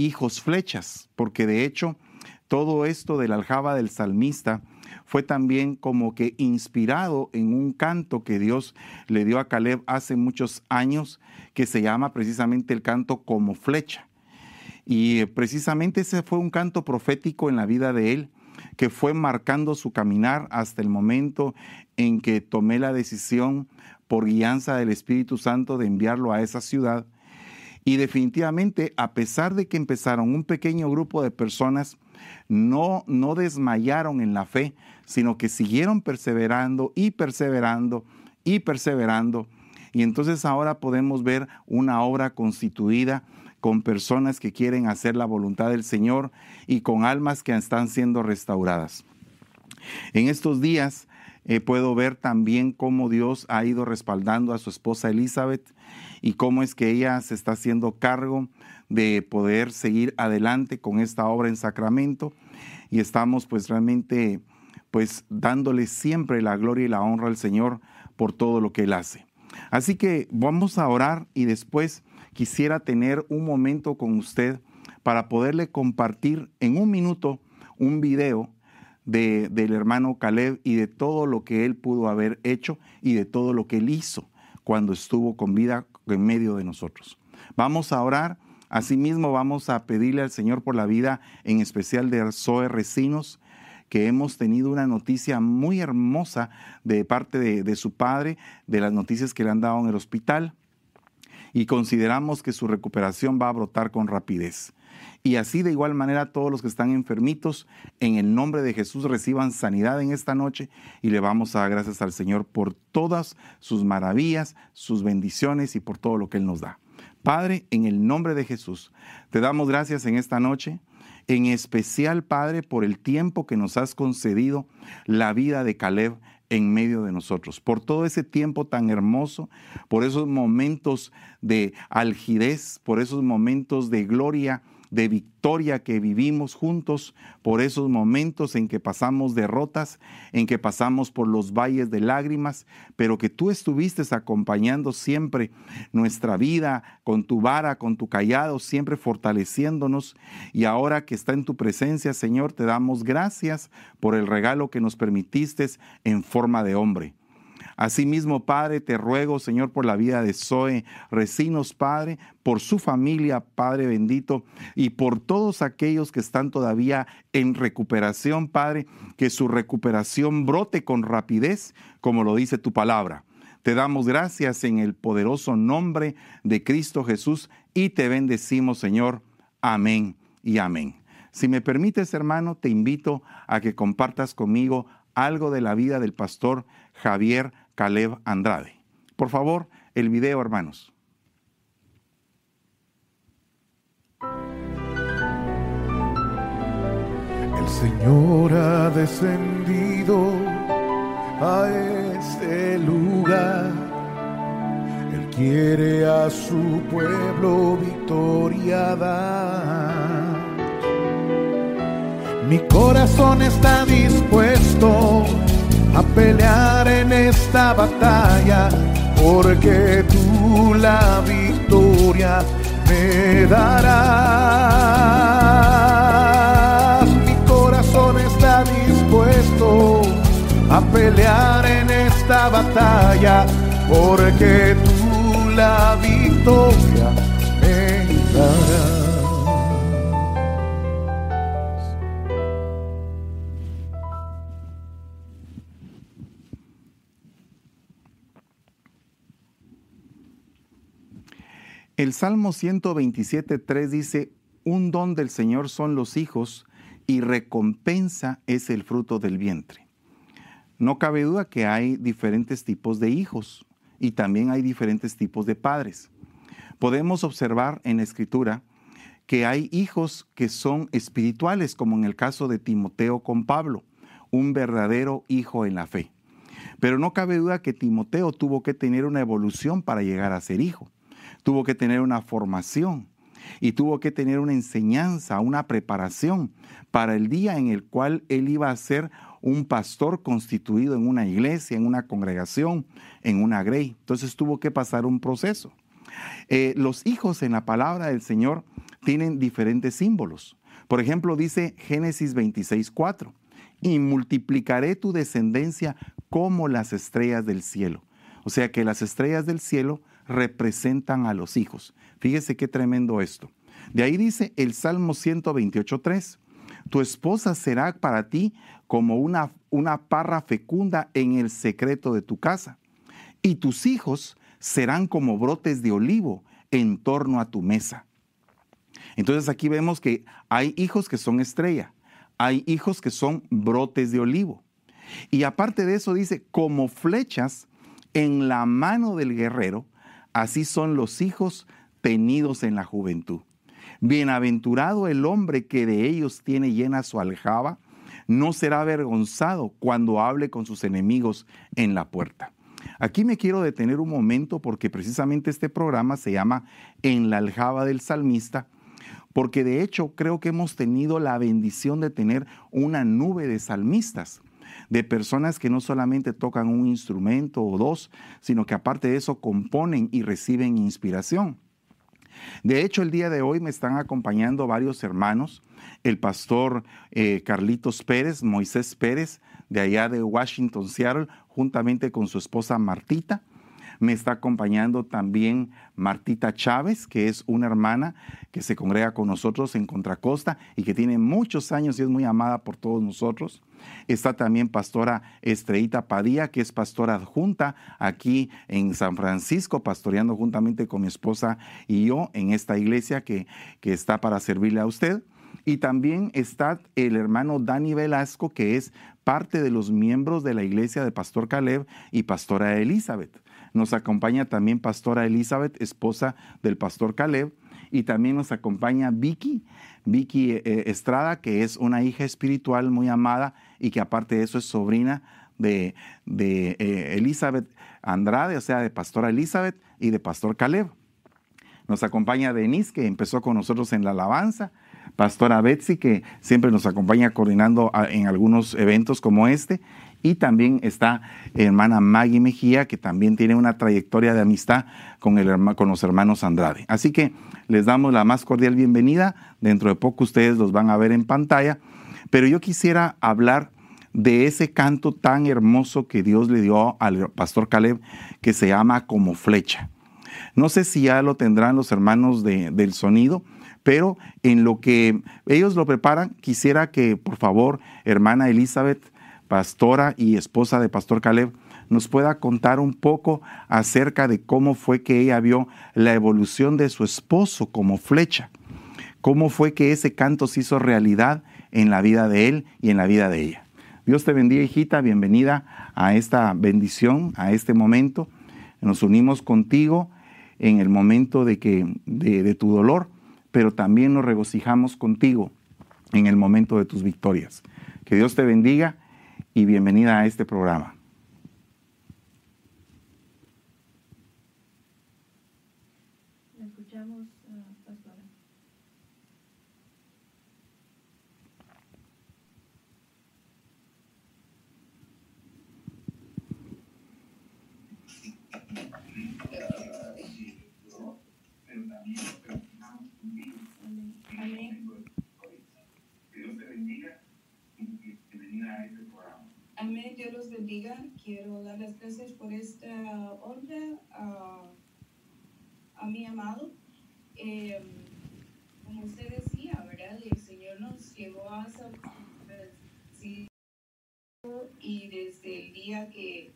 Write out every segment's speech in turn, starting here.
hijos flechas, porque de hecho todo esto de la aljaba del salmista fue también como que inspirado en un canto que Dios le dio a Caleb hace muchos años, que se llama precisamente el canto como flecha. Y precisamente ese fue un canto profético en la vida de él, que fue marcando su caminar hasta el momento en que tomé la decisión por guianza del Espíritu Santo de enviarlo a esa ciudad. Y definitivamente, a pesar de que empezaron un pequeño grupo de personas, no, no desmayaron en la fe, sino que siguieron perseverando y perseverando y perseverando. Y entonces ahora podemos ver una obra constituida con personas que quieren hacer la voluntad del Señor y con almas que están siendo restauradas. En estos días eh, puedo ver también cómo Dios ha ido respaldando a su esposa Elizabeth y cómo es que ella se está haciendo cargo de poder seguir adelante con esta obra en Sacramento y estamos pues realmente pues dándole siempre la gloria y la honra al Señor por todo lo que Él hace. Así que vamos a orar y después quisiera tener un momento con usted para poderle compartir en un minuto un video de, del hermano Caleb y de todo lo que él pudo haber hecho y de todo lo que él hizo cuando estuvo con vida en medio de nosotros. Vamos a orar. Asimismo, vamos a pedirle al Señor por la vida, en especial de Zoe Recinos, que hemos tenido una noticia muy hermosa de parte de, de, su padre, de las noticias que le han dado en el hospital, y consideramos que su recuperación va a brotar con rapidez. Y así de igual manera todos los que están enfermitos, en el nombre de Jesús reciban sanidad en esta noche y le vamos a dar gracias al Señor por todas sus maravillas, sus bendiciones y por todo lo que Él nos da. Padre, en el nombre de Jesús, te damos gracias en esta noche, en especial Padre por el tiempo que nos has concedido la vida de Caleb en medio de nosotros, por todo ese tiempo tan hermoso, por esos momentos de algidez, por esos momentos de gloria de victoria que vivimos juntos, por esos momentos en que pasamos derrotas, en que pasamos por los valles de lágrimas, pero que tú estuviste acompañando siempre nuestra vida con tu vara, con tu callado, siempre fortaleciéndonos. Y ahora que está en tu presencia, Señor, te damos gracias por el regalo que nos permitiste en forma de hombre. Asimismo, Padre, te ruego, Señor, por la vida de Zoe Recinos, Padre, por su familia, Padre bendito, y por todos aquellos que están todavía en recuperación, Padre, que su recuperación brote con rapidez, como lo dice tu palabra. Te damos gracias en el poderoso nombre de Cristo Jesús y te bendecimos, Señor. Amén y amén. Si me permites, hermano, te invito a que compartas conmigo algo de la vida del pastor Javier Caleb Andrade. Por favor, el video, hermanos. El Señor ha descendido a este lugar. Él quiere a su pueblo victoria dar. Mi corazón está dispuesto a pelear en esta batalla, porque tú la victoria me darás. Mi corazón está dispuesto a pelear en esta batalla, porque tú la victoria me darás. El Salmo 127.3 dice, un don del Señor son los hijos y recompensa es el fruto del vientre. No cabe duda que hay diferentes tipos de hijos y también hay diferentes tipos de padres. Podemos observar en la escritura que hay hijos que son espirituales, como en el caso de Timoteo con Pablo, un verdadero hijo en la fe. Pero no cabe duda que Timoteo tuvo que tener una evolución para llegar a ser hijo tuvo que tener una formación y tuvo que tener una enseñanza, una preparación para el día en el cual él iba a ser un pastor constituido en una iglesia, en una congregación, en una grey. Entonces tuvo que pasar un proceso. Eh, los hijos en la palabra del Señor tienen diferentes símbolos. Por ejemplo, dice Génesis 26:4, y multiplicaré tu descendencia como las estrellas del cielo. O sea que las estrellas del cielo representan a los hijos. Fíjese qué tremendo esto. De ahí dice el Salmo 128.3, tu esposa será para ti como una, una parra fecunda en el secreto de tu casa, y tus hijos serán como brotes de olivo en torno a tu mesa. Entonces aquí vemos que hay hijos que son estrella, hay hijos que son brotes de olivo. Y aparte de eso dice, como flechas en la mano del guerrero, así son los hijos tenidos en la juventud. Bienaventurado el hombre que de ellos tiene llena su aljaba, no será avergonzado cuando hable con sus enemigos en la puerta. Aquí me quiero detener un momento porque precisamente este programa se llama En la aljaba del salmista, porque de hecho creo que hemos tenido la bendición de tener una nube de salmistas de personas que no solamente tocan un instrumento o dos, sino que aparte de eso componen y reciben inspiración. De hecho, el día de hoy me están acompañando varios hermanos, el pastor eh, Carlitos Pérez, Moisés Pérez, de allá de Washington, Seattle, juntamente con su esposa Martita. Me está acompañando también Martita Chávez, que es una hermana que se congrega con nosotros en Contracosta y que tiene muchos años y es muy amada por todos nosotros. Está también pastora Estreita Padilla, que es pastora adjunta aquí en San Francisco, pastoreando juntamente con mi esposa y yo en esta iglesia que, que está para servirle a usted. Y también está el hermano Dani Velasco, que es parte de los miembros de la iglesia de Pastor Caleb y Pastora Elizabeth. Nos acompaña también Pastora Elizabeth, esposa del Pastor Caleb, y también nos acompaña Vicky, Vicky eh, Estrada, que es una hija espiritual muy amada y que aparte de eso es sobrina de, eh, Elizabeth Andrade, o sea, de Pastora Elizabeth y de Pastor Caleb. Nos acompaña Denise, que empezó con nosotros en la alabanza. Pastora Betsy, que siempre nos acompaña coordinando en algunos eventos como este. Y también está hermana Maggie Mejía, que también tiene una trayectoria de amistad con, el, con los hermanos Andrade. Así que les damos la más cordial bienvenida. Dentro de poco ustedes los van a ver en pantalla. Pero yo quisiera hablar de ese canto tan hermoso que Dios le dio al pastor Caleb, que se llama Como Flecha. No sé si ya lo tendrán los hermanos del sonido, pero en lo que ellos lo preparan, quisiera que por favor, hermana Elizabeth, pastora y esposa de Pastor Caleb, nos pueda contar un poco acerca de cómo fue que ella vio la evolución de su esposo como flecha, cómo fue que ese canto se hizo realidad en la vida de él y en la vida de ella. Dios te bendiga, hijita, bienvenida a esta bendición, a este momento. Nos unimos contigo en el momento de, que, de, tu dolor, pero también nos regocijamos contigo en el momento de tus victorias. Que Dios te bendiga y bienvenida a este programa. escuchamos, uh, Amén. Dios te bendiga y bienvenida a este Amén, Dios los bendiga. Quiero dar las gracias por esta honra a, mi amado. Em, como usted decía, ¿verdad? El Señor nos llevó a San y desde el día que,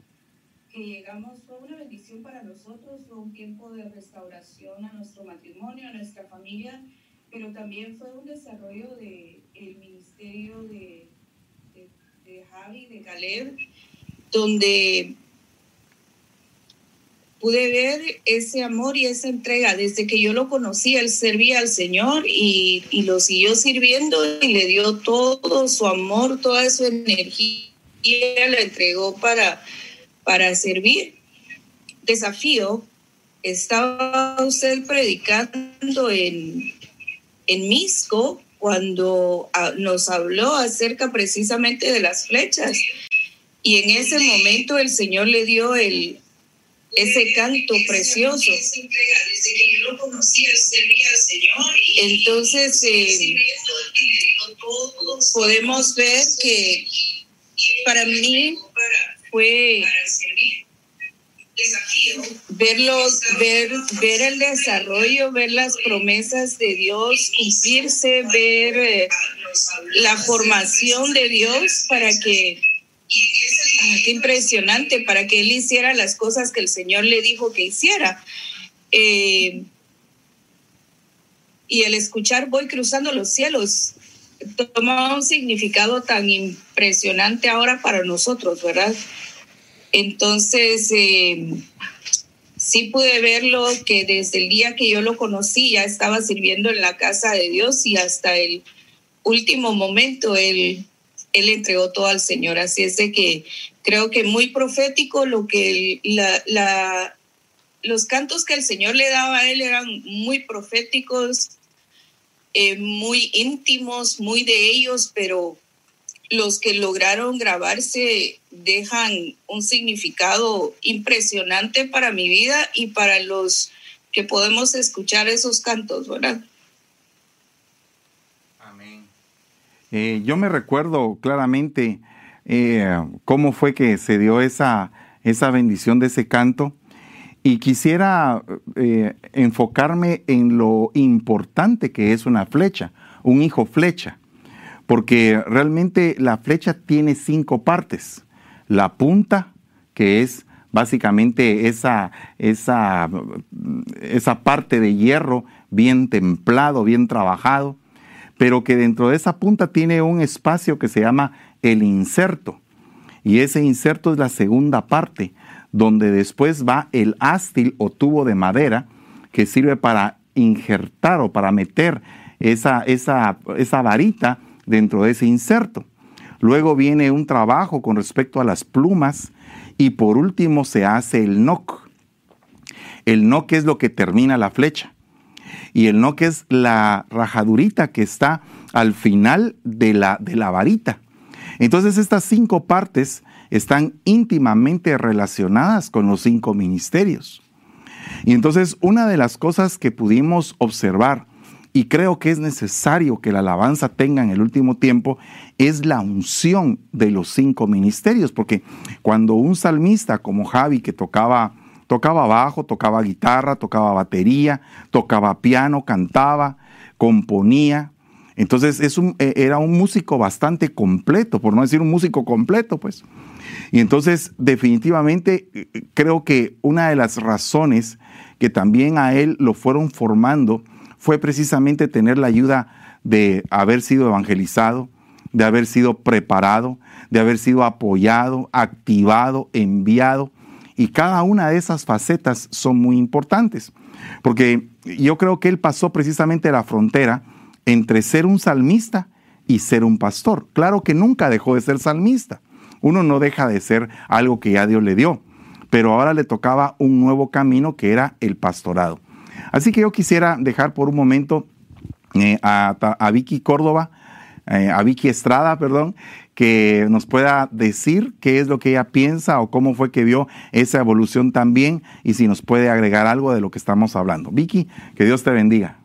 que llegamos fue una bendición para nosotros, fue un tiempo de restauración a nuestro matrimonio, a nuestra familia, pero también fue un desarrollo del el ministerio de de Javi, de Caleb, donde pude ver ese amor y esa entrega. Desde que yo lo conocí, él servía al Señor y, lo siguió sirviendo y le dio todo su amor, toda su energía, la entregó para, para servir. Desafío, estaba usted predicando en, en Misco cuando ah, nos habló acerca precisamente de las flechas. Y en ese momento el Señor le dio el, ese canto precioso. Entonces, eh, podemos ver que para mí fue verlos, ver, ver el desarrollo, ver las promesas de Dios cumplirse, ver eh, la formación de Dios para que Ah, qué impresionante para que él hiciera las cosas que el Señor le dijo que hiciera. Eh, y el escuchar voy cruzando los cielos toma un significado tan impresionante ahora para nosotros, ¿verdad? Entonces, eh, sí pude verlo que desde el día que yo lo conocí ya estaba sirviendo en la casa de Dios y hasta el último momento él él entregó todo al Señor. Así es de que creo que muy profético lo que la, los cantos que el Señor le daba a él eran muy proféticos, eh, muy íntimos, muy de ellos, pero los que lograron grabarse dejan un significado impresionante para mi vida y para los que podemos escuchar esos cantos, ¿verdad? Eh, yo me recuerdo claramente eh, cómo fue que se dio esa, esa bendición de ese canto y quisiera eh, enfocarme en lo importante que es una flecha, un hijo flecha, porque realmente la flecha tiene cinco partes. La punta, que es básicamente esa, esa, esa parte de hierro bien templado, bien trabajado pero que dentro de esa punta tiene un espacio que se llama el inserto. Y ese inserto es la segunda parte, donde después va el ástil o tubo de madera que sirve para injertar o para meter esa, esa, esa varita dentro de ese inserto. Luego viene un trabajo con respecto a las plumas y por último se hace el nock. El nock es lo que termina la flecha y el no que es la rajadurita que está al final de la, de la varita. Entonces estas cinco partes están íntimamente relacionadas con los cinco ministerios. Y entonces una de las cosas que pudimos observar, y creo que es necesario que la alabanza tenga en el último tiempo, es la unción de los cinco ministerios, porque cuando un salmista como Javi que tocaba Tocaba bajo, tocaba guitarra, tocaba batería, tocaba piano, cantaba, componía. Entonces es un, e, era un músico bastante completo, por no decir un músico completo, pues. Y entonces definitivamente creo que una de las razones que también a él lo fueron formando fue precisamente tener la ayuda de haber sido evangelizado, de haber sido preparado, de haber sido apoyado, activado, enviado y cada una de esas facetas son muy importantes, porque yo creo que él pasó precisamente la frontera entre ser un salmista y ser un pastor. Claro que nunca dejó de ser salmista. Uno no deja de ser algo que ya Dios le dio, pero ahora le tocaba un nuevo camino que era el pastorado. Así que yo quisiera dejar por un momento eh, a, Vicky Córdoba, eh, a Vicky Estrada, perdón, que nos pueda decir qué es lo que ella piensa o cómo fue que vio esa evolución también y si nos puede agregar algo de lo que estamos hablando. Vicky, que Dios te bendiga.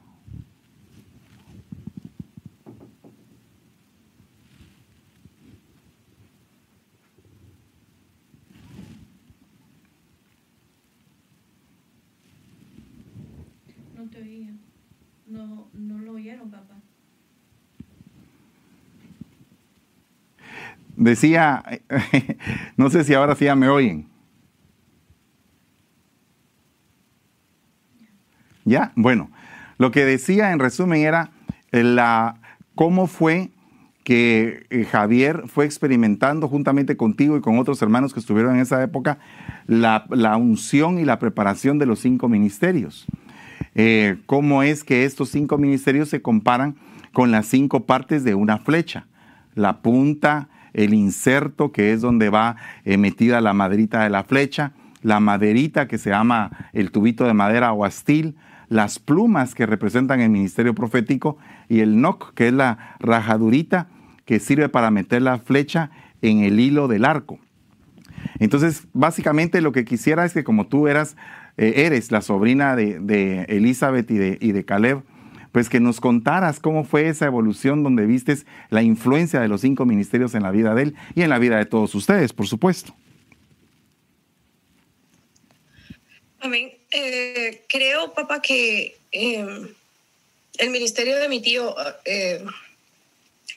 No te oía. No, no lo oyeron, papá. Decía, no sé si ahora sí ya me oyen. Ya, bueno, lo que decía en resumen era la, cómo fue que eh, Javier fue experimentando juntamente contigo y con otros hermanos que estuvieron en esa época la, unción y la preparación de los cinco ministerios. Eh, cómo es que estos cinco ministerios se comparan con las cinco partes de una flecha. La punta, el inserto que es donde va eh, metida la maderita de la flecha, la maderita que se llama el tubito de madera o astil, las plumas que representan el ministerio profético y el noc que es la rajadurita que sirve para meter la flecha en el hilo del arco. Entonces, básicamente lo que quisiera es que como tú eras, eh, eres la sobrina de, de Elizabeth y de, y de Caleb, pues que nos contaras cómo fue esa evolución donde vistes la influencia de los cinco ministerios en la vida de él y en la vida de todos ustedes, por supuesto. Amén. Eh, creo, papá, que eh, el ministerio de mi tío, eh,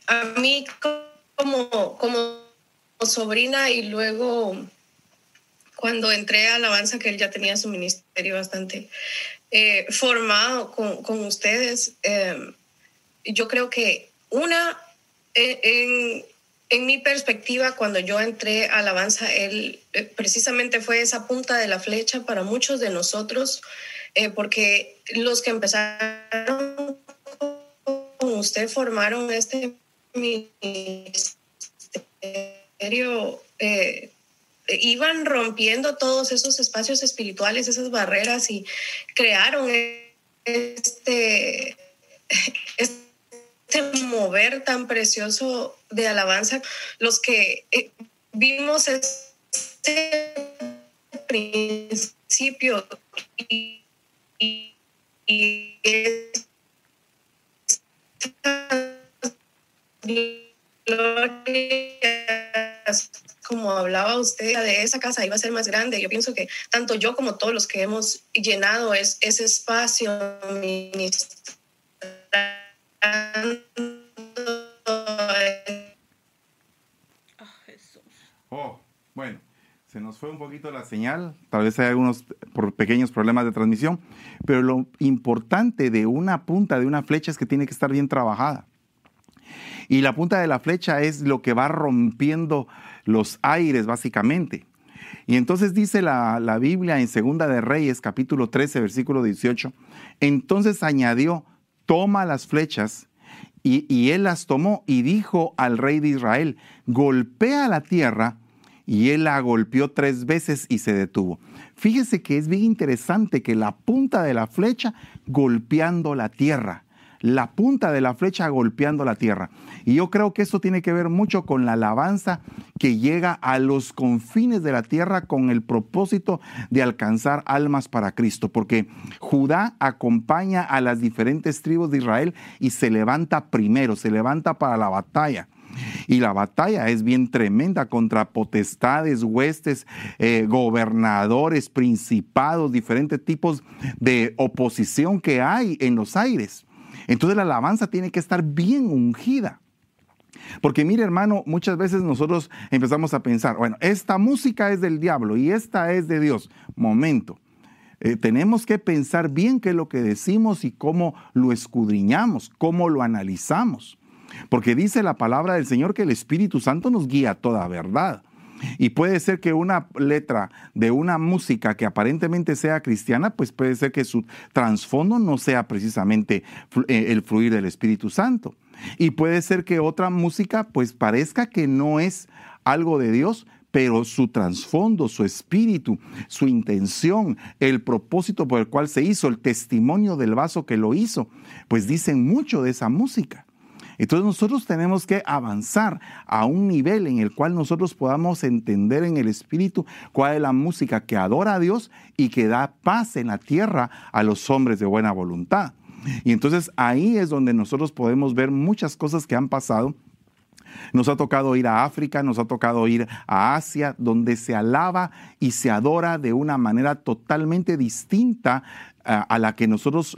a mí como, como sobrina y luego cuando entré a Alabanza, que él ya tenía su ministerio bastante eh, formado con, con ustedes, eh, yo creo que una, eh, en, en, mi perspectiva, cuando yo entré a Alabanza, él precisamente fue esa punta de la flecha para muchos de nosotros, porque los que empezaron con usted formaron este ministerio. Eh, iban rompiendo todos esos espacios espirituales, esas barreras y crearon este, este mover tan precioso de alabanza. Los que eh, vimos este principio y, y, y como hablaba usted de esa casa iba a ser más grande. Yo pienso que tanto yo como todos los que hemos llenado es, ese espacio Oh, bueno, se nos fue un poquito la señal, tal vez hay algunos por pequeños problemas de transmisión, pero lo importante de una punta de una flecha es que tiene que estar bien trabajada. Y la punta de la flecha es lo que va rompiendo los aires, básicamente. Y entonces dice la, la, Biblia en Segunda de Reyes, capítulo 13, versículo 18. Entonces añadió, toma las flechas. Y, y él las tomó y dijo al rey de Israel, golpea la tierra. Y él la golpeó tres veces y se detuvo. Fíjese que es bien interesante que la punta de la flecha golpeando la tierra la punta de la flecha golpeando la tierra. Y yo creo que esto tiene que ver mucho con la alabanza que llega a los confines de la tierra con el propósito de alcanzar almas para Cristo, porque Judá acompaña a las diferentes tribus de Israel y se levanta primero, se levanta para la batalla. Y la batalla es bien tremenda contra potestades, huestes, eh, gobernadores, principados, diferentes tipos de oposición que hay en los aires. Entonces la alabanza tiene que estar bien ungida. Porque mire hermano, muchas veces nosotros empezamos a pensar, bueno, esta música es del diablo y esta es de Dios. Momento. Eh, tenemos que pensar bien qué es lo que decimos y cómo lo escudriñamos, cómo lo analizamos. Porque dice la palabra del Señor que el Espíritu Santo nos guía a toda verdad. Y puede ser que una letra de una música que aparentemente sea cristiana, pues puede ser que su trasfondo no sea precisamente el fluir del Espíritu Santo. Y puede ser que otra música pues parezca que no es algo de Dios, pero su trasfondo, su espíritu, su intención, el propósito por el cual se hizo, el testimonio del vaso que lo hizo, pues dicen mucho de esa música. Entonces nosotros tenemos que avanzar a un nivel en el cual nosotros podamos entender en el Espíritu cuál es la música que adora a Dios y que da paz en la tierra a los hombres de buena voluntad. Y entonces ahí es donde nosotros podemos ver muchas cosas que han pasado nos ha tocado ir a África, nos ha tocado ir a Asia, donde se alaba y se adora de una manera totalmente distinta a la que nosotros,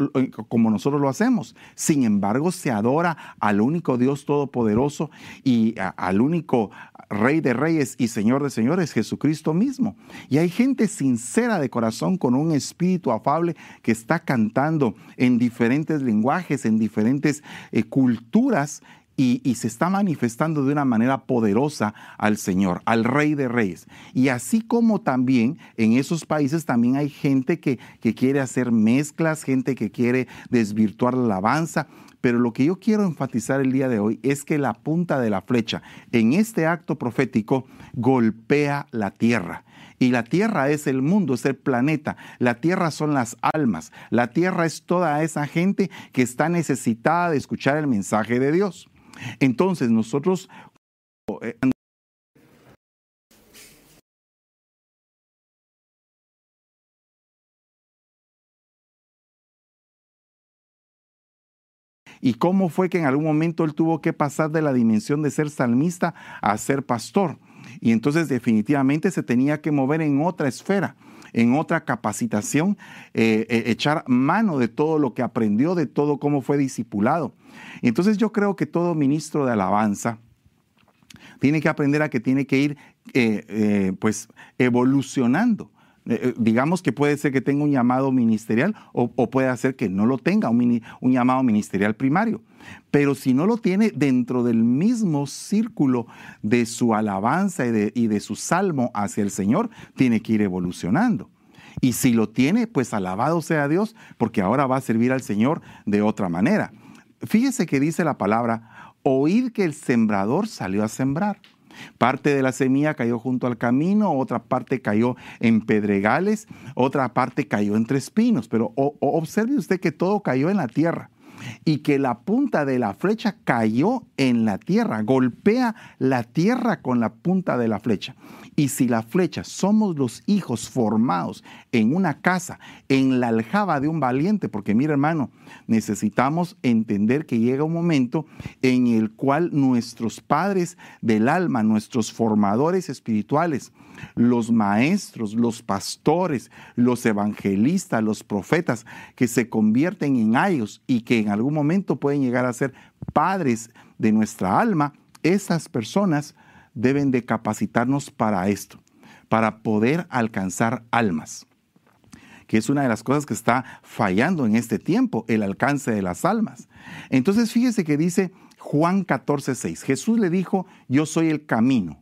como nosotros lo hacemos. Sin embargo, se adora al único Dios todopoderoso y al único Rey de Reyes y Señor de Señores, Jesucristo mismo. Y hay gente sincera de corazón con un espíritu afable que está cantando en diferentes lenguajes, en diferentes eh, culturas y, se está manifestando de una manera poderosa al Señor, al Rey de Reyes. Y así como también en esos países también hay gente que, que quiere hacer mezclas, gente que quiere desvirtuar la alabanza. Pero lo que yo quiero enfatizar el día de hoy es que la punta de la flecha en este acto profético golpea la tierra. Y la tierra es el mundo, es el planeta. La tierra son las almas. La tierra es toda esa gente que está necesitada de escuchar el mensaje de Dios. Entonces nosotros eh, y cómo fue que en algún momento él tuvo que pasar de la dimensión de ser salmista a ser pastor. Y entonces definitivamente se tenía que mover en otra esfera en otra capacitación, eh, eh, echar mano de todo lo que aprendió, de todo cómo fue discipulado. Entonces yo creo que todo ministro de alabanza tiene que aprender a que tiene que ir eh, pues evolucionando. Digamos que puede ser que tenga un llamado ministerial o, puede ser que no lo tenga, un, un llamado ministerial primario. Pero si no lo tiene dentro del mismo círculo de su alabanza y de, y de su salmo hacia el Señor, tiene que ir evolucionando. Y si lo tiene, pues alabado sea Dios, porque ahora va a servir al Señor de otra manera. Fíjese que dice la palabra, oíd que el sembrador salió a sembrar. Parte de la semilla cayó junto al camino, otra parte cayó en pedregales, otra parte cayó entre espinos. Pero observe usted que todo cayó en la tierra y que la punta de la flecha cayó en la tierra, golpea la tierra con la punta de la flecha. Y si la flecha somos los hijos formados en una casa, en la aljaba de un valiente, porque mira hermano, necesitamos entender que llega un momento en el cual nuestros padres del alma, nuestros formadores espirituales, los maestros, los pastores, los evangelistas, los profetas, que se convierten en ayos y que en algún momento pueden llegar a ser padres de nuestra alma, esas personas deben de capacitarnos para esto, para poder alcanzar almas, que es una de las cosas que está fallando en este tiempo, el alcance de las almas. Entonces fíjese que dice Juan 14, 6, Jesús le dijo, yo soy el camino,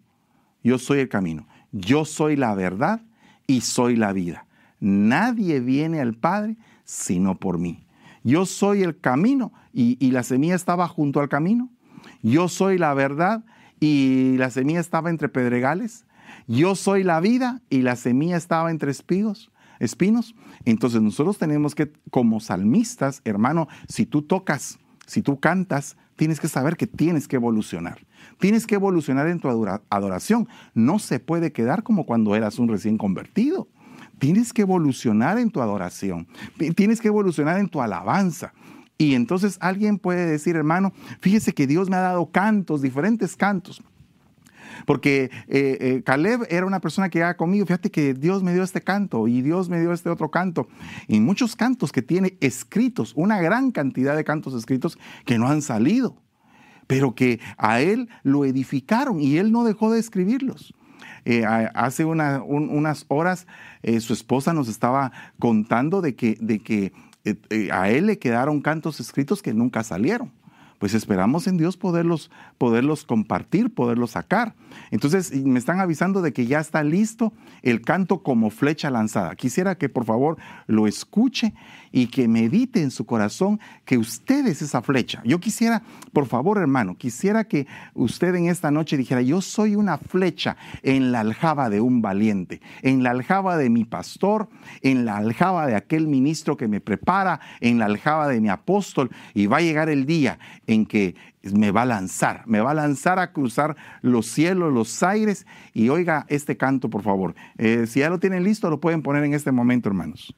yo soy el camino, yo soy la verdad y soy la vida. Nadie viene al Padre sino por mí. Yo soy el camino y, la semilla estaba junto al camino. Yo soy la verdad y la semilla estaba entre pedregales. Yo soy la vida y la semilla estaba entre espigos, espinos. Entonces nosotros tenemos que, como salmistas, hermano, si tú tocas, si tú cantas, tienes que saber que tienes que evolucionar. Tienes que evolucionar en tu adoración. No se puede quedar como cuando eras un recién convertido. Tienes que evolucionar en tu adoración. Tienes que evolucionar en tu alabanza. Y entonces alguien puede decir, hermano, fíjese que Dios me ha dado cantos, diferentes cantos. Porque eh, eh, Caleb era una persona que ha conmigo, fíjate que Dios me dio este canto y Dios me dio este otro canto. Y muchos cantos que tiene escritos, una gran cantidad de cantos escritos que no han salido, pero que a él lo edificaron y él no dejó de escribirlos. Eh, hace unas horas su esposa nos estaba contando de que, de que eh, eh, a él le quedaron cantos escritos que nunca salieron. Pues esperamos en Dios poderlos, poderlos compartir, poderlos sacar. Entonces me están avisando de que ya está listo el canto como flecha lanzada. Quisiera que por favor lo escuche y que medite en su corazón que usted es esa flecha. Yo quisiera, por favor hermano, quisiera que usted en esta noche dijera, yo soy una flecha en la aljaba de un valiente, en la aljaba de mi pastor, en la aljaba de aquel ministro que me prepara, en la aljaba de mi apóstol, y va a llegar el día en que me va a lanzar, me va a lanzar a cruzar los cielos, los aires, y oiga este canto, por favor. Eh, si ya lo tienen listo, lo pueden poner en este momento, hermanos.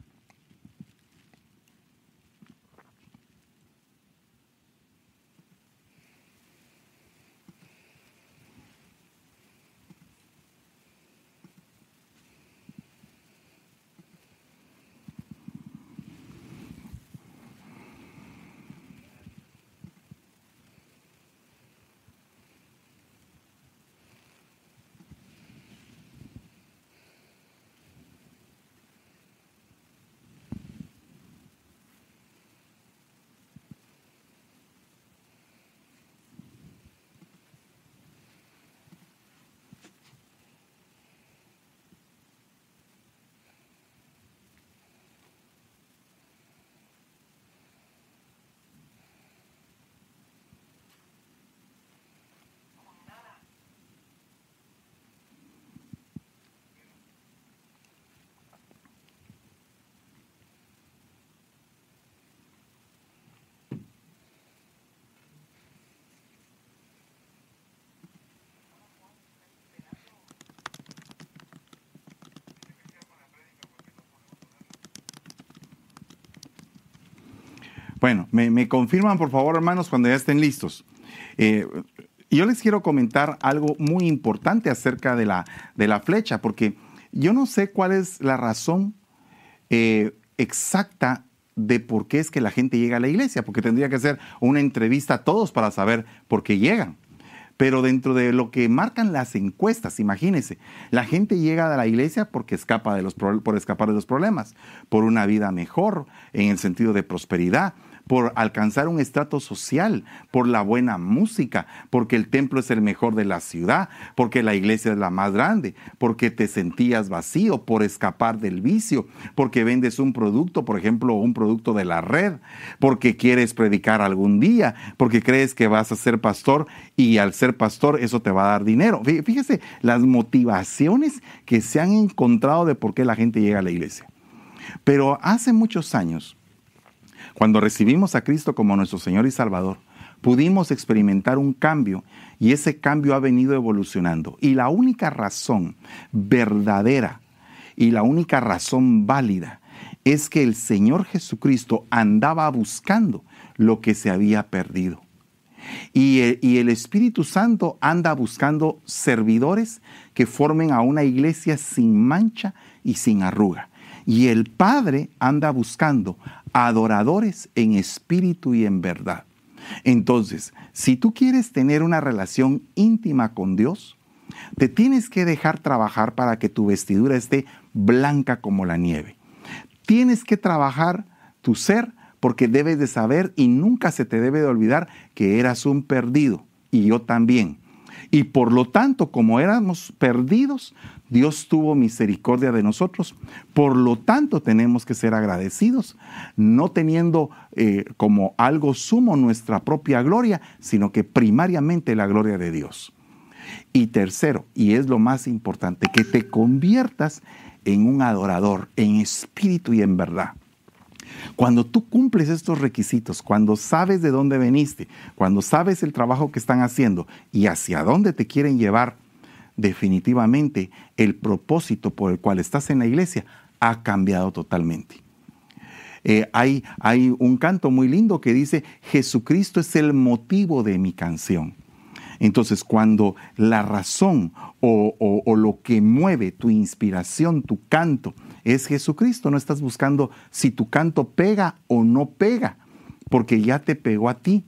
Bueno, me, confirman por favor hermanos cuando ya estén listos. Eh, yo les quiero comentar algo muy importante acerca de la, de la flecha, porque yo no sé cuál es la razón eh, exacta de por qué es que la gente llega a la iglesia, porque tendría que hacer una entrevista a todos para saber por qué llegan. Pero dentro de lo que marcan las encuestas, imagínense, la gente llega a la iglesia porque escapa de los, por escapar de los problemas, por una vida mejor, en el sentido de prosperidad, por alcanzar un estrato social, por la buena música, porque el templo es el mejor de la ciudad, porque la iglesia es la más grande, porque te sentías vacío, por escapar del vicio, porque vendes un producto, por ejemplo, un producto de la red, porque quieres predicar algún día, porque crees que vas a ser pastor y al ser pastor eso te va a dar dinero. Fíjese las motivaciones que se han encontrado de por qué la gente llega a la iglesia. Pero hace muchos años, cuando recibimos a Cristo como nuestro Señor y Salvador, pudimos experimentar un cambio y ese cambio ha venido evolucionando. Y la única razón verdadera y la única razón válida es que el Señor Jesucristo andaba buscando lo que se había perdido. Y el, Espíritu Santo anda buscando servidores que formen a una iglesia sin mancha y sin arruga. Y el Padre anda buscando adoradores en espíritu y en verdad. Entonces, si tú quieres tener una relación íntima con Dios, te tienes que dejar trabajar para que tu vestidura esté blanca como la nieve. Tienes que trabajar tu ser porque debes de saber y nunca se te debe de olvidar que eras un perdido y yo también. Y por lo tanto, como éramos perdidos, Dios tuvo misericordia de nosotros. Por lo tanto, tenemos que ser agradecidos, no teniendo eh, como algo sumo nuestra propia gloria, sino que primariamente la gloria de Dios. Y tercero, y es lo más importante, que te conviertas en un adorador, en espíritu y en verdad. Cuando tú cumples estos requisitos, cuando sabes de dónde veniste, cuando sabes el trabajo que están haciendo y hacia dónde te quieren llevar, definitivamente el propósito por el cual estás en la iglesia ha cambiado totalmente. Eh, hay, hay un canto muy lindo que dice, Jesucristo es el motivo de mi canción. Entonces, cuando la razón o, o, lo que mueve tu inspiración, tu canto, es Jesucristo, no estás buscando si tu canto pega o no pega, porque ya te pegó a ti,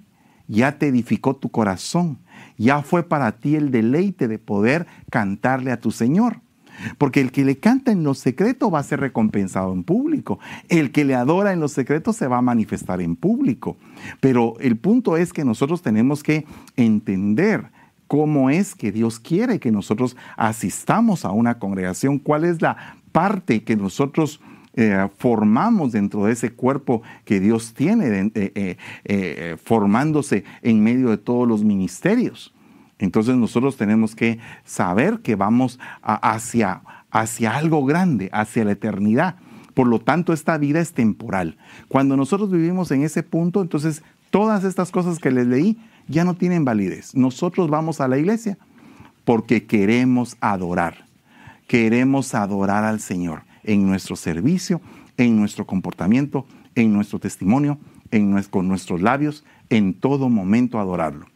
ya te edificó tu corazón, ya fue para ti el deleite de poder cantarle a tu Señor. Porque el que le canta en lo secreto va a ser recompensado en público. El que le adora en lo secreto se va a manifestar en público. Pero el punto es que nosotros tenemos que entender cómo es que Dios quiere que nosotros asistamos a una congregación, cuál es la parte que nosotros eh, formamos dentro de ese cuerpo que Dios tiene eh, eh, formándose en medio de todos los ministerios. Entonces nosotros tenemos que saber que vamos hacia, hacia algo grande, hacia la eternidad. Por lo tanto, esta vida es temporal. Cuando nosotros vivimos en ese punto, entonces todas estas cosas que les leí ya no tienen validez. Nosotros vamos a la iglesia porque queremos adorar. Queremos adorar al Señor en nuestro servicio, en nuestro comportamiento, en nuestro testimonio, con nuestros labios, en todo momento adorarlo.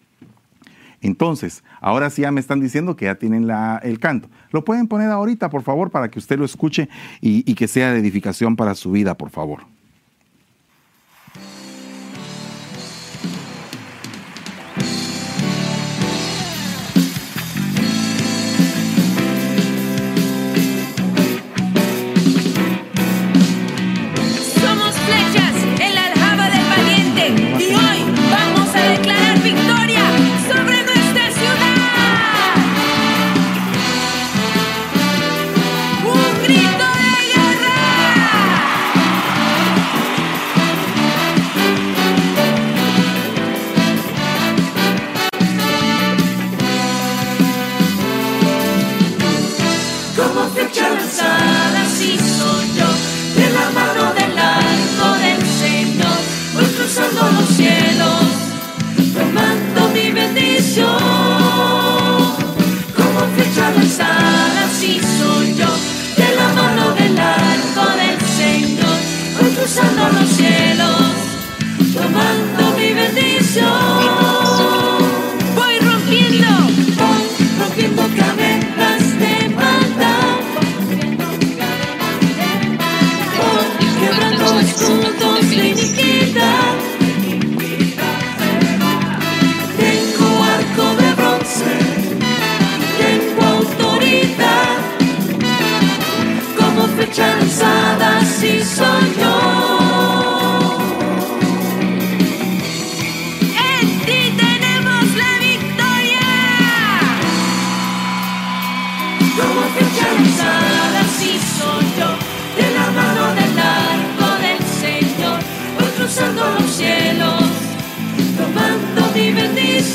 Entonces, ahora sí ya me están diciendo que ya tienen el canto. Lo pueden poner ahorita, por favor, para que usted lo escuche y, y que sea de edificación para su vida, por favor.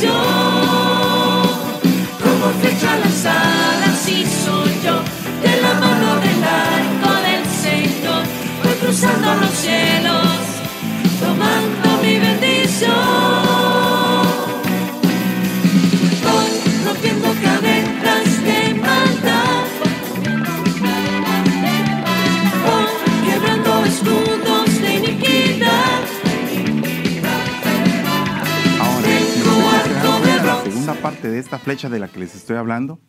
sure. De esta flecha de la que les estoy hablando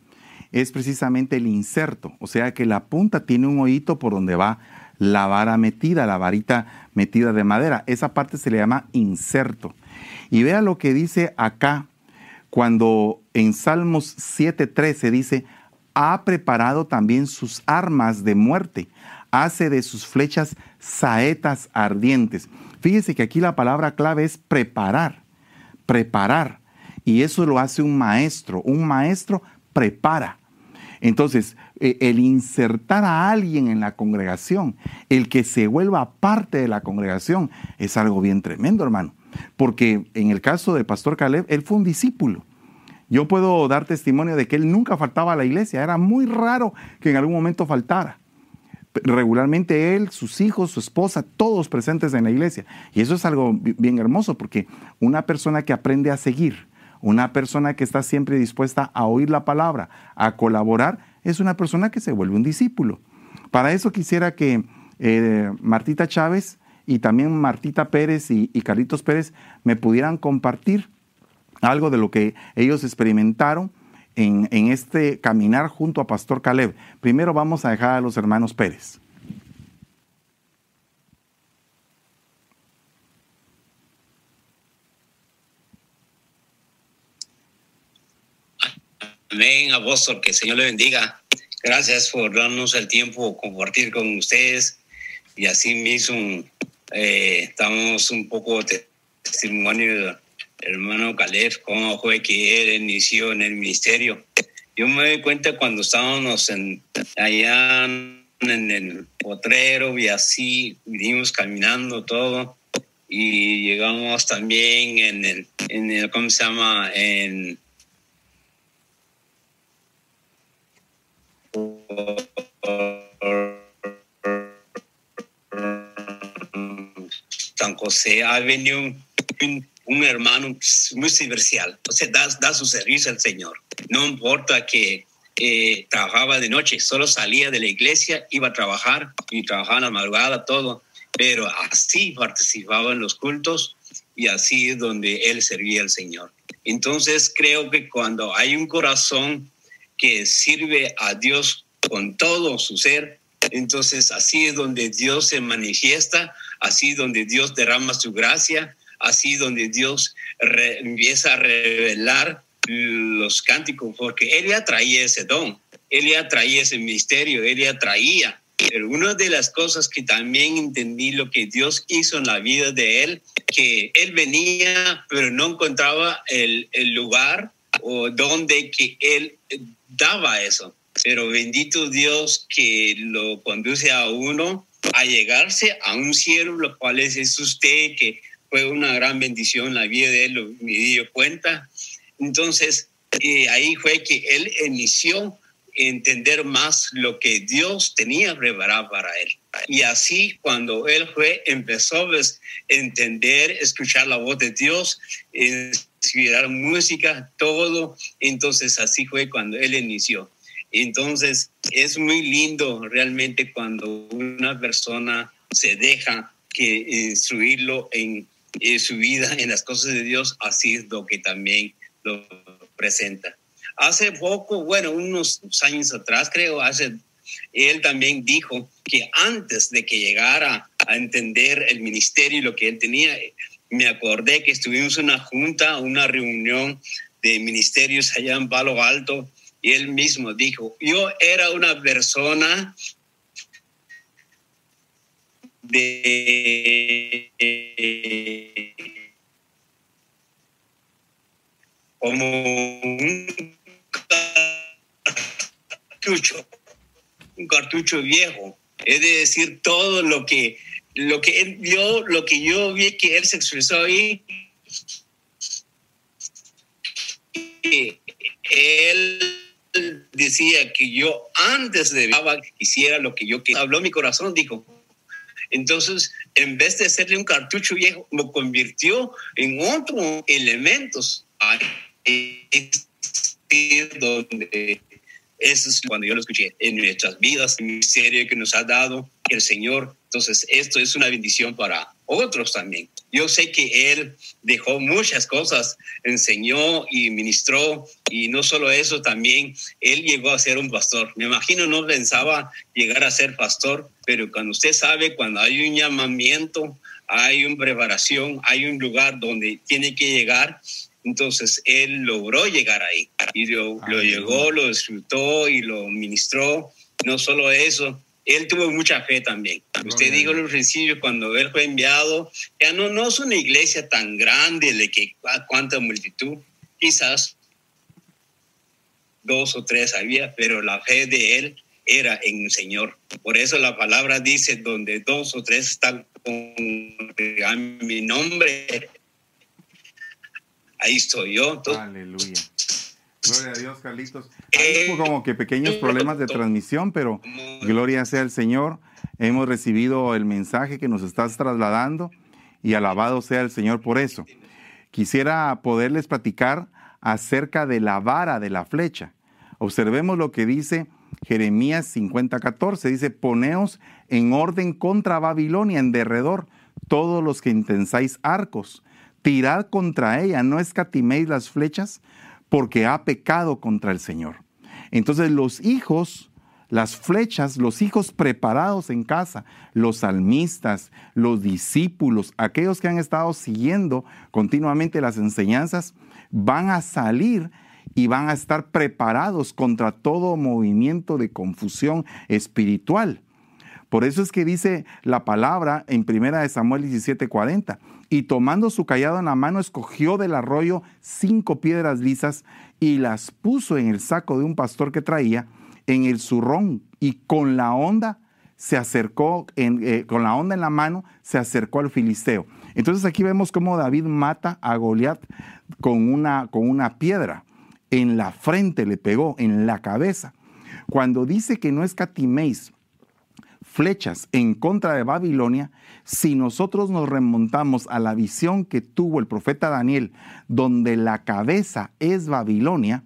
es precisamente el inserto, o sea que la punta tiene un hoyito por donde va la vara metida, la varita metida de madera. Esa parte se le llama inserto. Y vea lo que dice acá, cuando en Salmos 7:13 dice, ha preparado también sus armas de muerte, hace de sus flechas saetas ardientes. Fíjese que aquí la palabra clave es preparar, preparar. Y eso lo hace un maestro. Un maestro prepara. Entonces, eh, el insertar a alguien en la congregación, el que se vuelva parte de la congregación, es algo bien tremendo, hermano. Porque en el caso del pastor Caleb, él fue un discípulo. Yo puedo dar testimonio de que él nunca faltaba a la iglesia. Era muy raro que en algún momento faltara. Regularmente él, sus hijos, su esposa, todos presentes en la iglesia. Y eso es algo bi- bien hermoso porque una persona que aprende a seguir, una persona que está siempre dispuesta a oír la palabra, a colaborar, es una persona que se vuelve un discípulo. Para eso quisiera que eh, Martita Chávez y también Martita Pérez y, y Carlitos Pérez me pudieran compartir algo de lo que ellos experimentaron en, en este caminar junto a Pastor Caleb. Primero vamos a dejar a los hermanos Pérez. Amén, apóstol, que el Señor le bendiga. Gracias por darnos el tiempo compartir con ustedes y así mismo eh, damos un poco testimonio del hermano Caleb, cómo fue que él inició en el ministerio. Yo me doy cuenta cuando estábamos en, allá en el potrero y así vinimos caminando todo y llegamos también en el ¿cómo se llama? En San José un, un- un hermano muy servicial, o sea, da, da su servicio al Señor. No importa que eh, trabajaba de noche, solo salía de la iglesia, iba a trabajar y trabajaba en la madrugada, todo, pero así participaba en los cultos y así es donde él servía al Señor. Entonces creo que cuando hay un corazón que sirve a Dios con todo su ser, entonces así es donde Dios se manifiesta, así es donde Dios derrama su gracia, así es donde Dios empieza a revelar los cánticos, porque Él ya traía ese don, Él ya traía ese misterio, Él ya traía. Pero una de las cosas que también entendí lo que Dios hizo en la vida de Él, que Él venía, pero no encontraba el, el lugar o donde que Él daba eso. Pero bendito Dios que lo conduce a uno a llegarse a un cielo, lo cual es, es usted, que fue una gran bendición en la vida de él, me dio cuenta. Entonces, eh, ahí fue que él inició entender más lo que Dios tenía preparado para él. Y así, cuando él fue, empezó pues, a entender, escuchar la voz de Dios, inspirar música, todo. Entonces, así fue cuando él inició. Entonces, es muy lindo realmente cuando una persona se deja que instruirlo en, en su vida, en las cosas de Dios, así es lo que también lo presenta. Hace poco, bueno, unos años atrás, creo, hace, él también dijo que antes de que llegara a entender el ministerio y lo que él tenía, me acordé que estuvimos en una junta, una reunión de ministerios allá en Palo Alto, y él mismo dijo, yo era una persona de como un cartucho, un cartucho viejo. Es de decir todo lo que lo que él vio, lo que yo vi que él se expresó ahí, él decía que yo antes de hiciera lo que yo quería. Habló mi corazón, dijo. Entonces, en vez de hacerle un cartucho viejo, me convirtió en otros elementos. Donde eso es cuando yo lo escuché en nuestras vidas, el misterio que nos ha dado el Señor. Entonces, esto es una bendición para otros también. Yo sé que Él dejó muchas cosas, enseñó y ministró, y no solo eso, también Él llegó a ser un pastor. Me imagino no pensaba llegar a ser pastor, pero cuando usted sabe, cuando hay un llamamiento, hay una preparación, hay un lugar donde tiene que llegar, entonces él logró llegar ahí y lo, lo llegó, lo disfrutó y lo ministró. No solo eso, él tuvo mucha fe también. Usted dijo el principio, cuando él fue enviado, ya no, no es una iglesia tan grande de que cuánta multitud, quizás dos o tres había, pero la fe de él era en el Señor. Por eso la palabra dice, donde dos o tres están con mi nombre, ahí estoy yo. Aleluya. Gloria a Dios, Carlitos. Hay como que pequeños problemas de transmisión, pero gloria sea al Señor. Hemos recibido el mensaje que nos estás trasladando y alabado sea el Señor por eso. Quisiera poderles platicar acerca de la vara de la flecha. Observemos lo que dice Jeremías 50:14. Dice, poneos en orden contra Babilonia en derredor, todos los que intensáis arcos tirad contra ella, no escatiméis las flechas, porque ha pecado contra el Señor. Entonces los hijos, las flechas, los hijos preparados en casa, los salmistas, los discípulos, aquellos que han estado siguiendo continuamente las enseñanzas, van a salir y van a estar preparados contra todo movimiento de confusión espiritual. Por eso es que dice la palabra en 1 Samuel 17:40, y tomando su callado en la mano, escogió del arroyo cinco piedras lisas y las puso en el saco de un pastor que traía, en el zurrón, y con la onda se acercó, eh, con la onda en la mano, se acercó al filisteo. Entonces aquí vemos cómo David mata a Goliat con una, con una piedra. En la frente le pegó, en la cabeza. Cuando dice que no escatiméis flechas en contra de Babilonia, si nosotros nos remontamos a la visión que tuvo el profeta Daniel, donde la cabeza es Babilonia,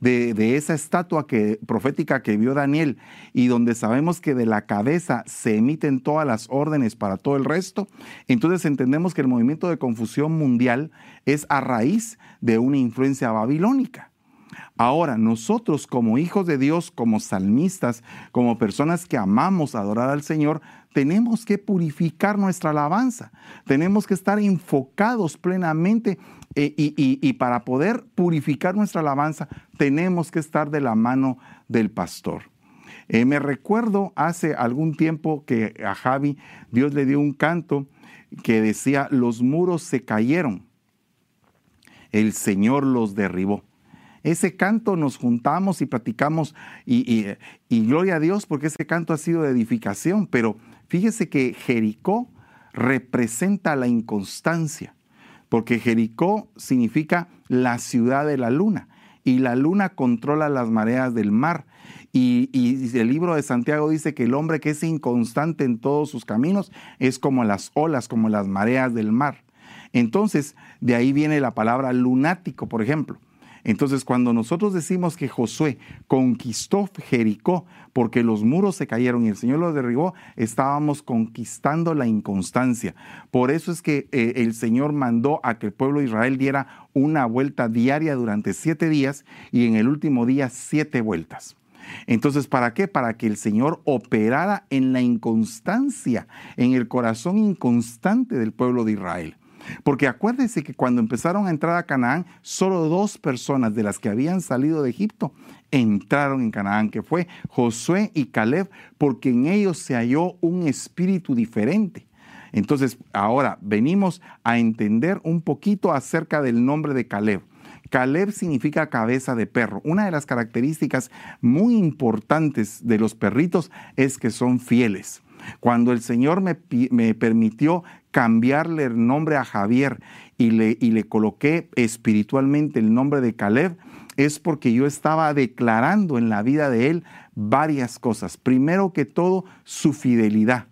de, esa estatua profética que vio Daniel y donde sabemos que de la cabeza se emiten todas las órdenes para todo el resto, entonces entendemos que el movimiento de confusión mundial es a raíz de una influencia babilónica. Ahora, nosotros como hijos de Dios, como salmistas, como personas que amamos adorar al Señor, tenemos que purificar nuestra alabanza. Tenemos que estar enfocados plenamente eh, y, para poder purificar nuestra alabanza, tenemos que estar de la mano del pastor. Eh, me recuerdo hace algún tiempo que a Javi Dios le dio un canto que decía, los muros se cayeron, el Señor los derribó ese canto nos juntamos y platicamos y, gloria a Dios porque ese canto ha sido de edificación, pero fíjese que Jericó representa la inconstancia, porque Jericó significa la ciudad de la luna y la luna controla las mareas del mar. Y, y, el libro de Santiago dice que el hombre que es inconstante en todos sus caminos es como las olas, como las mareas del mar. Entonces, de ahí viene la palabra lunático, por ejemplo. Entonces, cuando nosotros decimos que Josué conquistó Jericó porque los muros se cayeron y el Señor los derribó, estábamos conquistando la inconstancia. Por eso es que eh, el Señor mandó a que el pueblo de Israel diera una vuelta diaria durante siete días y en el último día siete vueltas. Entonces, ¿para qué? Para que el Señor operara en la inconstancia, en el corazón inconstante del pueblo de Israel. Porque acuérdense que cuando empezaron a entrar a Canaán, solo dos personas de las que habían salido de Egipto entraron en Canaán, que fue Josué y Caleb, porque en ellos se halló un espíritu diferente. Entonces, ahora venimos a entender un poquito acerca del nombre de Caleb. Caleb significa cabeza de perro. Una de las características muy importantes de los perritos es que son fieles. Cuando el Señor me, me permitió cambiarle el nombre a Javier y le, y le coloqué espiritualmente el nombre de Caleb, es porque yo estaba declarando en la vida de él varias cosas. Primero que todo, su fidelidad,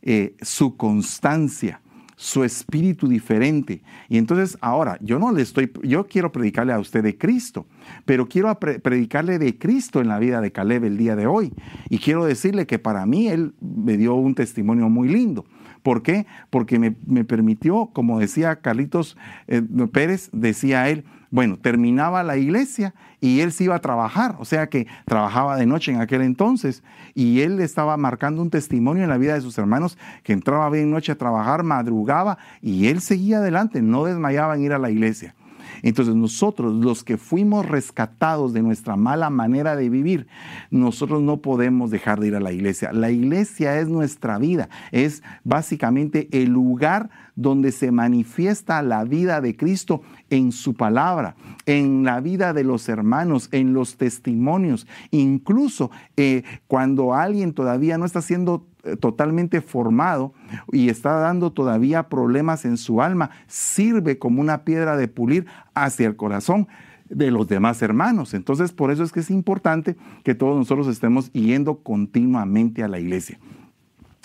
eh, su constancia, su espíritu diferente. Y entonces ahora, yo no le estoy, yo quiero predicarle a usted de Cristo, pero quiero predicarle de Cristo en la vida de Caleb el día de hoy. Y quiero decirle que para mí él me dio un testimonio muy lindo. ¿Por qué? Porque me, permitió, como decía Carlitos eh, Pérez, decía él, bueno, terminaba la iglesia y él se iba a trabajar, o sea que trabajaba de noche en aquel entonces y él estaba marcando un testimonio en la vida de sus hermanos que entraba bien noche a trabajar, madrugaba y él seguía adelante, no desmayaba en ir a la iglesia. Entonces nosotros, los que fuimos rescatados de nuestra mala manera de vivir, nosotros no podemos dejar de ir a la iglesia. La iglesia es nuestra vida, es básicamente el lugar donde se manifiesta la vida de Cristo en su palabra, en la vida de los hermanos, en los testimonios, incluso eh, cuando alguien todavía no está siendo totalmente formado y está dando todavía problemas en su alma, sirve como una piedra de pulir hacia el corazón de los demás hermanos. Entonces, por eso es que es importante que todos nosotros estemos yendo continuamente a la iglesia.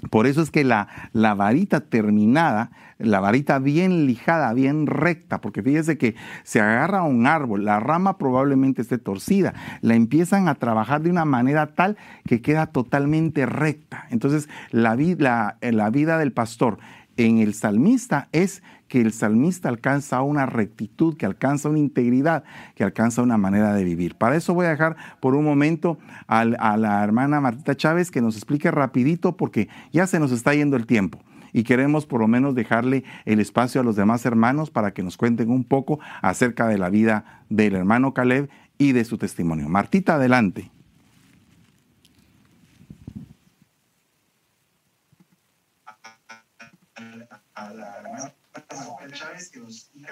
Por eso es que la, la, varita terminada, la varita bien lijada, bien recta, porque fíjese que se agarra a un árbol, la rama probablemente esté torcida, la empiezan a trabajar de una manera tal que queda totalmente recta. Entonces, la, la, la vida del pastor en el salmista es que el salmista alcanza una rectitud, que alcanza una integridad, que alcanza una manera de vivir. Para eso voy a dejar por un momento a la hermana Martita Chávez que nos explique rapidito porque ya se nos está yendo el tiempo y queremos por lo menos dejarle el espacio a los demás hermanos para que nos cuenten un poco acerca de la vida del hermano Caleb y de su testimonio. Martita, adelante.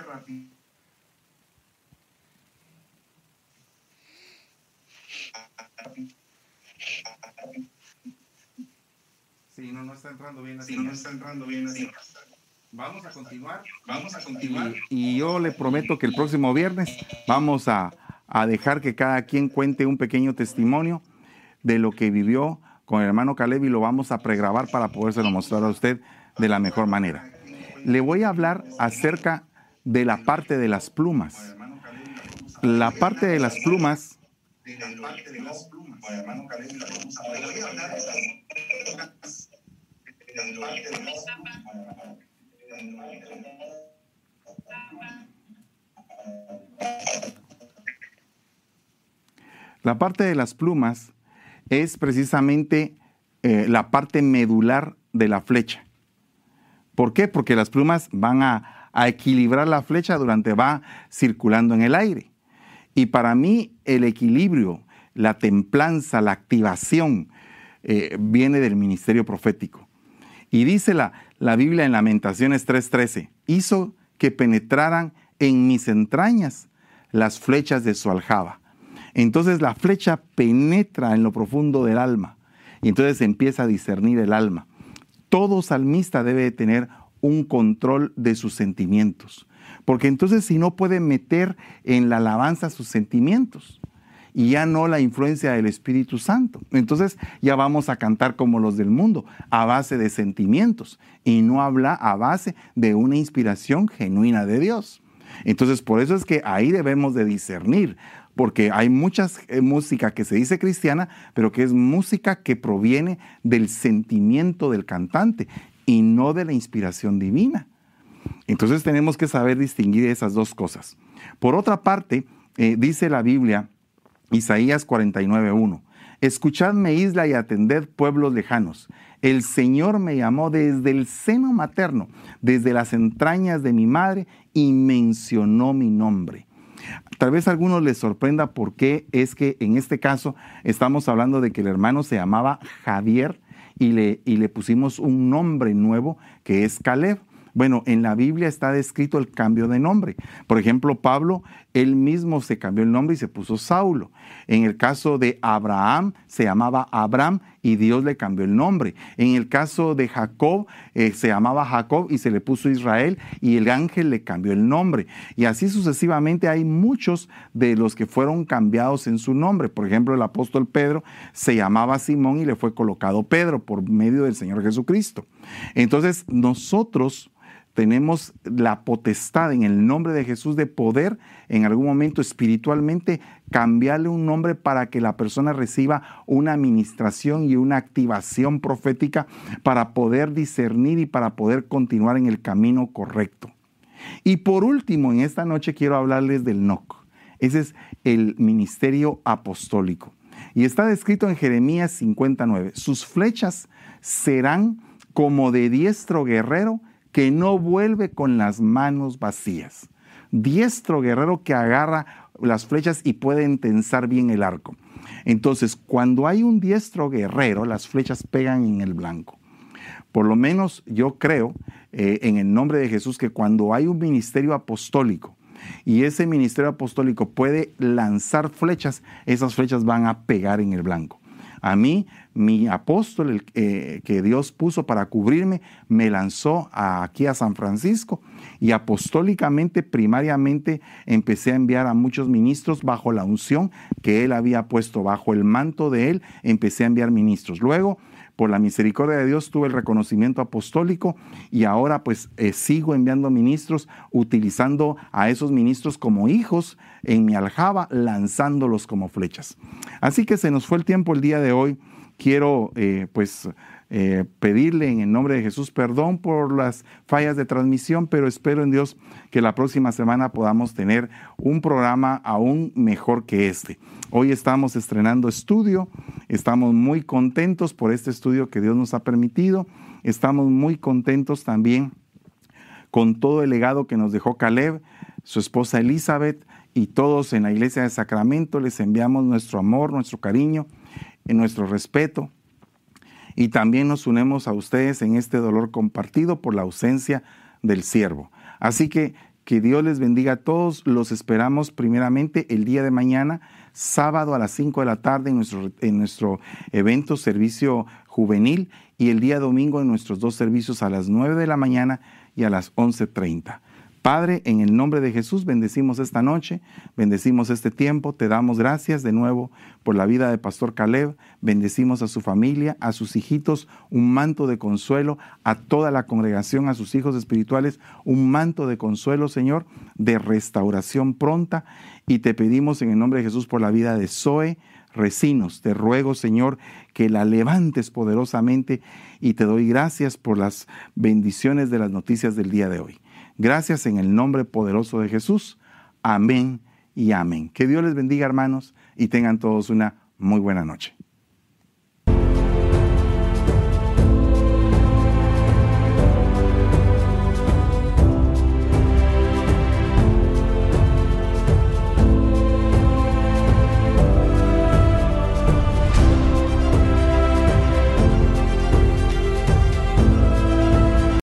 Rápido. Sí, no, no está entrando bien así. Sí, no está entrando bien así. Vamos a continuar. Vamos a continuar. Y, yo le prometo que el próximo viernes vamos a, a dejar que cada quien cuente un pequeño testimonio de lo que vivió con el hermano Caleb y lo vamos a pregrabar para podérselo mostrar a usted de la mejor manera le voy a hablar acerca de la parte de las plumas. La parte de las plumas. La parte de las plumas es precisamente eh, la parte medular de la flecha. ¿Por qué? Porque las plumas van a, equilibrar la flecha durante va circulando en el aire. Y para mí el equilibrio, la templanza, la activación eh, viene del ministerio profético. Y dice la, Biblia en Lamentaciones 3:13, hizo que penetraran en mis entrañas las flechas de su aljaba. Entonces la flecha penetra en lo profundo del alma y entonces empieza a discernir el alma todo salmista debe tener un control de sus sentimientos, porque entonces si no puede meter en la alabanza sus sentimientos y ya no la influencia del Espíritu Santo. Entonces ya vamos a cantar como los del mundo, a base de sentimientos y no habla a base de una inspiración genuina de Dios. Entonces por eso es que ahí debemos de discernir porque hay mucha eh, música que se dice cristiana, pero que es música que proviene del sentimiento del cantante y no de la inspiración divina. Entonces tenemos que saber distinguir esas dos cosas. Por otra parte, eh, dice la Biblia, Isaías 49.1, Escuchadme isla y atended pueblos lejanos. El Señor me llamó desde el seno materno, desde las entrañas de mi madre, y mencionó mi nombre. Tal vez a algunos les sorprenda por qué es que en este caso estamos hablando de que el hermano se llamaba Javier y le, y le pusimos un nombre nuevo que es Caleb. Bueno, en la Biblia está descrito el cambio de nombre. Por ejemplo, Pablo, él mismo se cambió el nombre y se puso Saulo. En el caso de Abraham, se llamaba Abraham y Dios le cambió el nombre. En el caso de Jacob, eh, se llamaba Jacob y se le puso Israel y el ángel le cambió el nombre. Y así sucesivamente hay muchos de los que fueron cambiados en su nombre. Por ejemplo, el apóstol Pedro se llamaba Simón y le fue colocado Pedro por medio del Señor Jesucristo. Entonces nosotros tenemos la potestad en el nombre de Jesús de poder en algún momento espiritualmente cambiarle un nombre para que la persona reciba una administración y una activación profética para poder discernir y para poder continuar en el camino correcto. Y por último, en esta noche quiero hablarles del NOC. Ese es el ministerio apostólico. Y está descrito en Jeremías 59. Sus flechas serán como de diestro guerrero que no vuelve con las manos vacías. Diestro guerrero que agarra las flechas y puede entensar bien el arco. Entonces, cuando hay un diestro guerrero, las flechas pegan en el blanco. Por lo menos yo creo eh, en el nombre de Jesús que cuando hay un ministerio apostólico y ese ministerio apostólico puede lanzar flechas, esas flechas van a pegar en el blanco. A mí, mi apóstol el, eh, que Dios puso para cubrirme, me lanzó aquí a San Francisco y apostólicamente, primariamente, empecé a enviar a muchos ministros bajo la unción que él había puesto, bajo el manto de él, empecé a enviar ministros. Luego, por la misericordia de Dios tuve el reconocimiento apostólico y ahora pues eh, sigo enviando ministros, utilizando a esos ministros como hijos en mi aljaba, lanzándolos como flechas. Así que se nos fue el tiempo el día de hoy. Quiero eh, pues eh, pedirle en el nombre de Jesús perdón por las fallas de transmisión, pero espero en Dios que la próxima semana podamos tener un programa aún mejor que este. Hoy estamos estrenando estudio, estamos muy contentos por este estudio que Dios nos ha permitido, estamos muy contentos también con todo el legado que nos dejó Caleb, su esposa Elizabeth y todos en la iglesia de Sacramento les enviamos nuestro amor, nuestro cariño, y nuestro respeto y también nos unemos a ustedes en este dolor compartido por la ausencia del siervo. Así que que Dios les bendiga a todos. Los esperamos primeramente el día de mañana, sábado a las 5 de la tarde en nuestro, en nuestro evento servicio juvenil y el día domingo en nuestros dos servicios a las 9 de la mañana y a las 11.30. Padre, en el nombre de Jesús bendecimos esta noche, bendecimos este tiempo, te damos gracias de nuevo por la vida de Pastor Caleb, bendecimos a su familia, a sus hijitos, un manto de consuelo, a toda la congregación, a sus hijos espirituales, un manto de consuelo, Señor, de restauración pronta. Y te pedimos en el nombre de Jesús por la vida de Zoe, Recinos. Te ruego, Señor, que la levantes poderosamente y te doy gracias por las bendiciones de las noticias del día de hoy. Gracias en el nombre poderoso de Jesús. Amén y amén. Que Dios les bendiga, hermanos, y tengan todos una muy buena noche.